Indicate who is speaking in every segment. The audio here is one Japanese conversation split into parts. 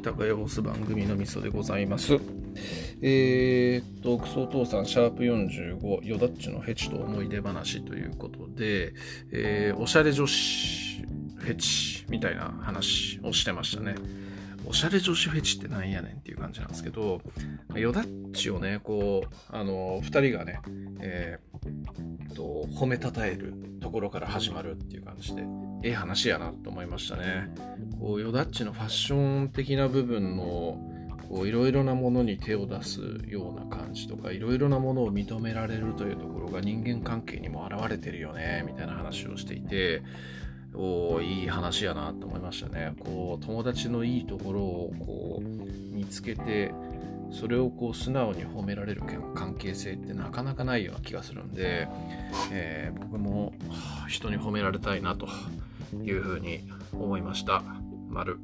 Speaker 1: 高也ボス番組のみそでございます。えー、っと、クソお父さん、シャープ45、ヨダッチのヘチと思い出話ということで、えー、おしゃれ女子ヘチみたいな話をしてましたね。おしゃれ女子フェチってなんやねんっていう感じなんですけど、ヨダッチをね、こう、あの、二人がね、えー、と、褒めたたえるところから始まるっていう感じで、ええ話やなと思いましたね。こう、ヨダッチのファッション的な部分の、いろいろなものに手を出すような感じとか、いろいろなものを認められるというところが人間関係にも現れてるよね、みたいな話をしていて、おいい話やなと思いましたね。こう友達のいいところをこう見つけてそれをこう素直に褒められる関係性ってなかなかないような気がするんで、えー、僕も人に褒められたいなというふうに思いました。丸。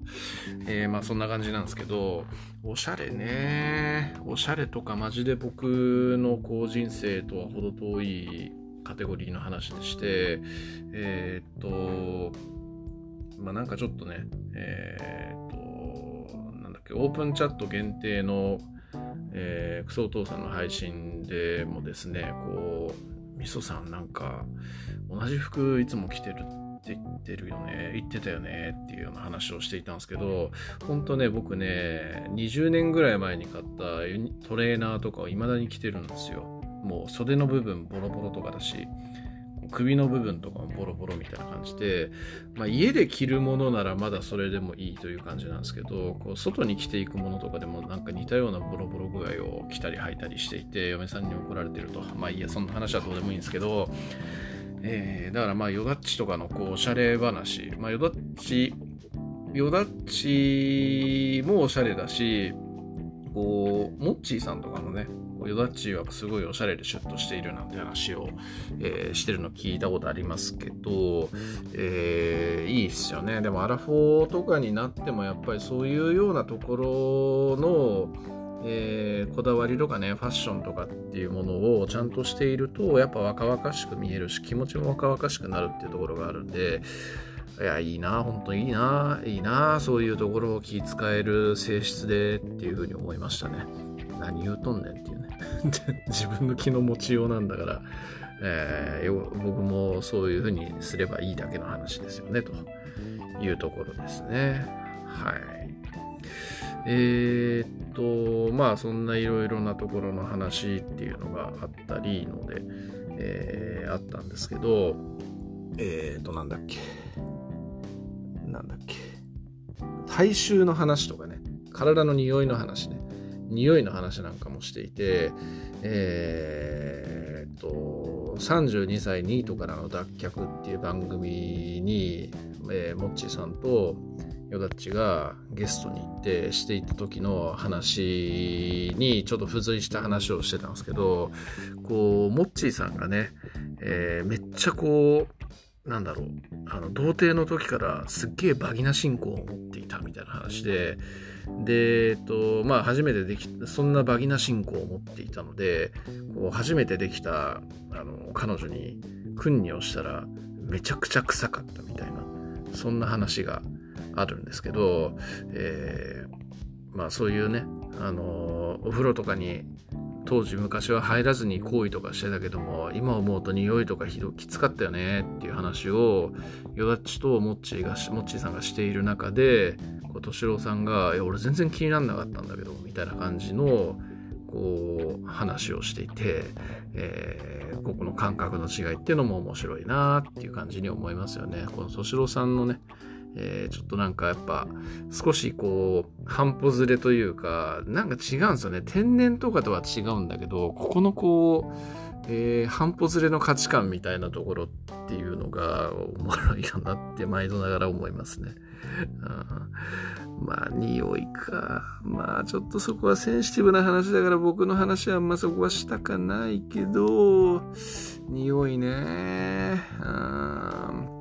Speaker 1: えー、まあそんな感じなんですけど、おしゃれね。おしゃれとかマジで僕のこう人生とは程遠いカテゴリーの話でして、えー、っと、まあなんかちょっとね、えー、っと、なんだっけ、オープンチャット限定の、えー、クソお父さんの配信でもですね、こう、みそさんなんか、同じ服いつも着てるって言ってるよね、言ってたよねっていうような話をしていたんですけど、本当ね、僕ね、20年ぐらい前に買ったトレーナーとかを未だに着てるんですよ。もう袖の部分ボロボロとかだし首の部分とかもボロボロみたいな感じで、まあ、家で着るものならまだそれでもいいという感じなんですけどこう外に着ていくものとかでもなんか似たようなボロボロ具合を着たり履いたりしていて嫁さんに怒られてると。まあいいやそんな話はどうでもいいんですけど、えー、だからまあヨダッチとかのこうおしゃれ話、まあ、ヨダッチヨダッチもおしゃれだしこうモッチーさんとかのねヨダッチはすごいおしゃれでシュッとしているなんて話を、えー、してるの聞いたことありますけど、えー、いいっすよね。でもアラフォーとかになってもやっぱりそういうようなところの、えー、こだわりとかね、ファッションとかっていうものをちゃんとしていると、やっぱ若々しく見えるし、気持ちも若々しくなるっていうところがあるんで、いや、いいな、本当にいいな、いいな、そういうところを気遣える性質でっていうふうに思いましたね。何言うとんねんっていうね。自分の気の持ちようなんだから、えー、僕もそういうふうにすればいいだけの話ですよね、というところですね。はい。えー、っと、まあそんないろいろなところの話っていうのがあったりので、えー、あったんですけど、えー、っと、なんだっけ。なんだっけ。体臭の話とかね、体の匂いの話ね。匂いの話なんかもしていて、えー、っと、32歳ニートからの脱却っていう番組に、えー、モッチーさんとヨダッチがゲストに行ってしていた時の話にちょっと付随した話をしてたんですけど、こう、モッチーさんがね、えー、めっちゃこう、なんだろう、あの、童貞の時からすっげえバギナ信仰を持っていたみたいな話で、で、えっと、まあ、初めてできそんなバギナ信仰を持っていたので、こう初めてできた、あの、彼女に、訓にをしたら、めちゃくちゃ臭かったみたいな、そんな話があるんですけど、えー、まあ、そういうね、あの、お風呂とかに当時昔は入らずに行為とかしてたけども今思うと匂いとかひどきつかったよねっていう話をヨダッチとモッチーがモッチーさんがしている中で敏郎さんが「いや俺全然気にならなかったんだけど」みたいな感じのこう話をしていて、えー、ここの感覚の違いっていうのも面白いなっていう感じに思いますよね。この敏郎さんのねえー、ちょっとなんかやっぱ少しこう半歩ずれというかなんか違うんですよね。天然とかとは違うんだけどここのこう、えー、半歩ずれの価値観みたいなところっていうのがおもろいよなって毎度ながら思いますね。うんまあ匂いか。まあちょっとそこはセンシティブな話だから僕の話はあんまそこはしたかないけど匂いね。うん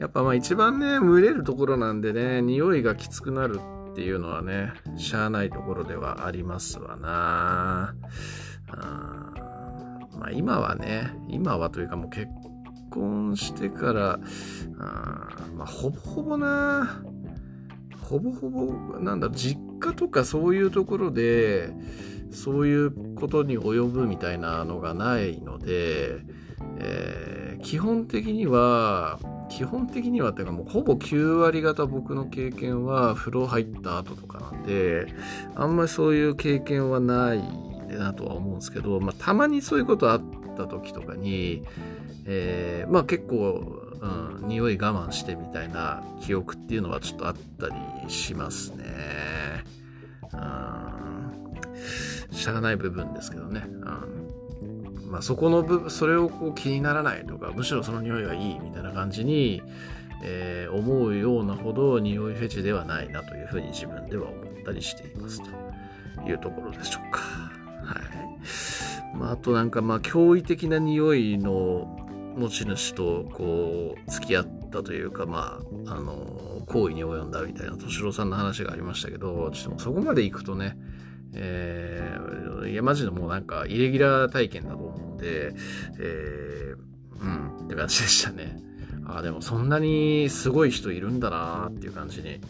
Speaker 1: やっぱまあ一番ね、蒸れるところなんでね、匂いがきつくなるっていうのはね、しゃあないところではありますわな。あまあ今はね、今はというかもう結婚してから、あまあほぼほぼな、ほぼほぼ、なんだ、実家とかそういうところで、そういうことに及ぶみたいなのがないので、えー、基本的には、基本的にはっていうかもうほぼ9割方僕の経験は風呂入った後とかなんで、あんまりそういう経験はないなとは思うんですけど、まあ、たまにそういうことあった時とかに、えー、まあ結構、うん、匂い我慢してみたいな記憶っていうのはちょっとあったりしますね。うん、しゃあない部分ですけどね。うんまあ、そこの部分、それをこう気にならないとか、むしろその匂いがいいみたいな感じに、えー、思うようなほど匂いフェチではないなというふうに自分では思ったりしていますというところでしょうか。はい。まあ、あとなんかまあ驚異的な匂いの持ち主とこう付き合ったというかまああの行為に及んだみたいな敏郎さんの話がありましたけどちょっとそこまで行くとねえー、いやマジでもうなんかイレギュラー体験だと思うんで、えー、うんって感じでしたね。あでもそんなにすごい人いるんだなっていう感じに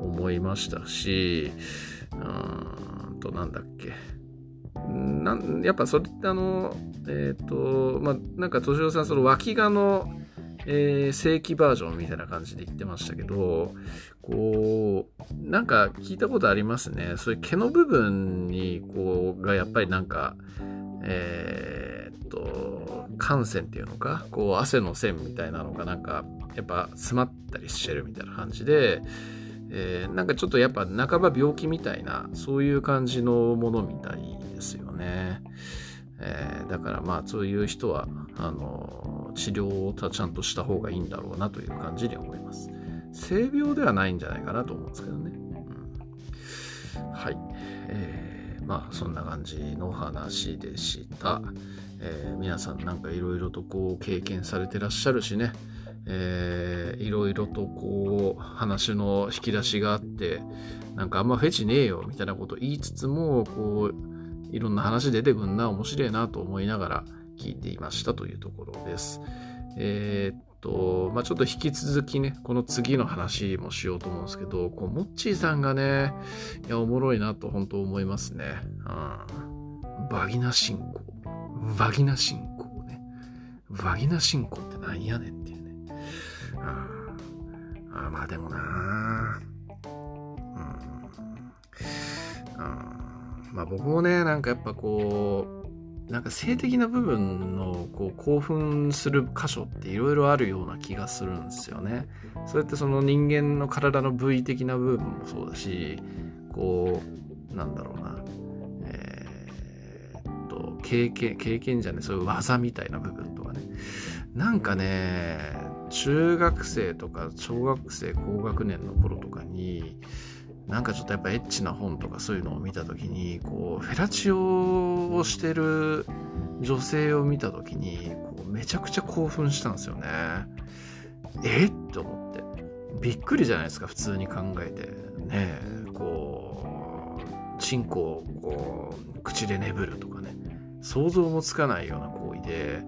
Speaker 1: 思いましたしうーんとなんだっけ。なんやっぱそれってあの、えっ、ー、と、まあ、なんか、敏郎さん、その脇がの、えー、正規バージョンみたいな感じで言ってましたけど、こう、なんか聞いたことありますね。そういう毛の部分に、こう、がやっぱりなんか、えー、っと、汗腺っていうのか、こう、汗の線みたいなのがなんか、やっぱ詰まったりしてるみたいな感じで、えー、なんかちょっとやっぱ半ば病気みたいな、そういう感じのものみたいですよね。えー、だからまあそういう人は、あの、治療をちゃんとした方がいいんだろうなという感じに思います。性病ではないんじゃないかなと思うんですけどね。うん、はい。えー、まあそんな感じの話でした。えー、皆さんなんかいろいろとこう経験されてらっしゃるしね。えー、いろいろとこう話の引き出しがあってなんかあんまフェチねえよみたいなこと言いつつもこういろんな話出てくんな面白いなと思いながら聞いていましたというところです。えー、っと、まあ、ちょっと引き続きね、この次の話もしようと思うんですけど、こう、モッチーさんがね、いや、おもろいなと本当思いますね。うん。バギナ進行。バギナ進行ね。バギナ進行ってなんやねんっていうねああまあでもなうん、まあ僕もねなんかやっぱこうなんか性的な部分のこう興奮する箇所っていろいろあるような気がするんですよね。それってその人間の体の部位的な部分もそうだしこうなんだろうなえー、と経験経験じゃねそういう技みたいな部分とかねなんかね中学生とか小学生高学年の頃とかになんかちょっとやっぱエッチな本とかそういうのを見た時にこうフェラチオをしてる女性を見た時にこうめちゃくちゃ興奮したんですよね。え？って思って。びっくりじゃないですか普通に考えて。ねこうチンコをこう口で眠るとかね。想像もつかないような行為で。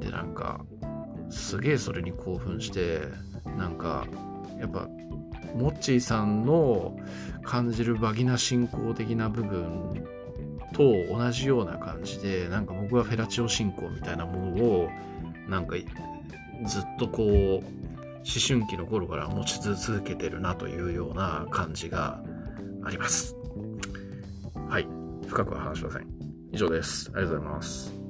Speaker 1: でなんかすげえそれに興奮してなんかやっぱモッチーさんの感じるバギナ信仰的な部分と同じような感じでなんか僕はフェラチオ信仰みたいなものをなんかずっとこう思春期の頃から持ち続けてるなというような感じがあります。はい。深くは話しません。以上です。ありがとうございます。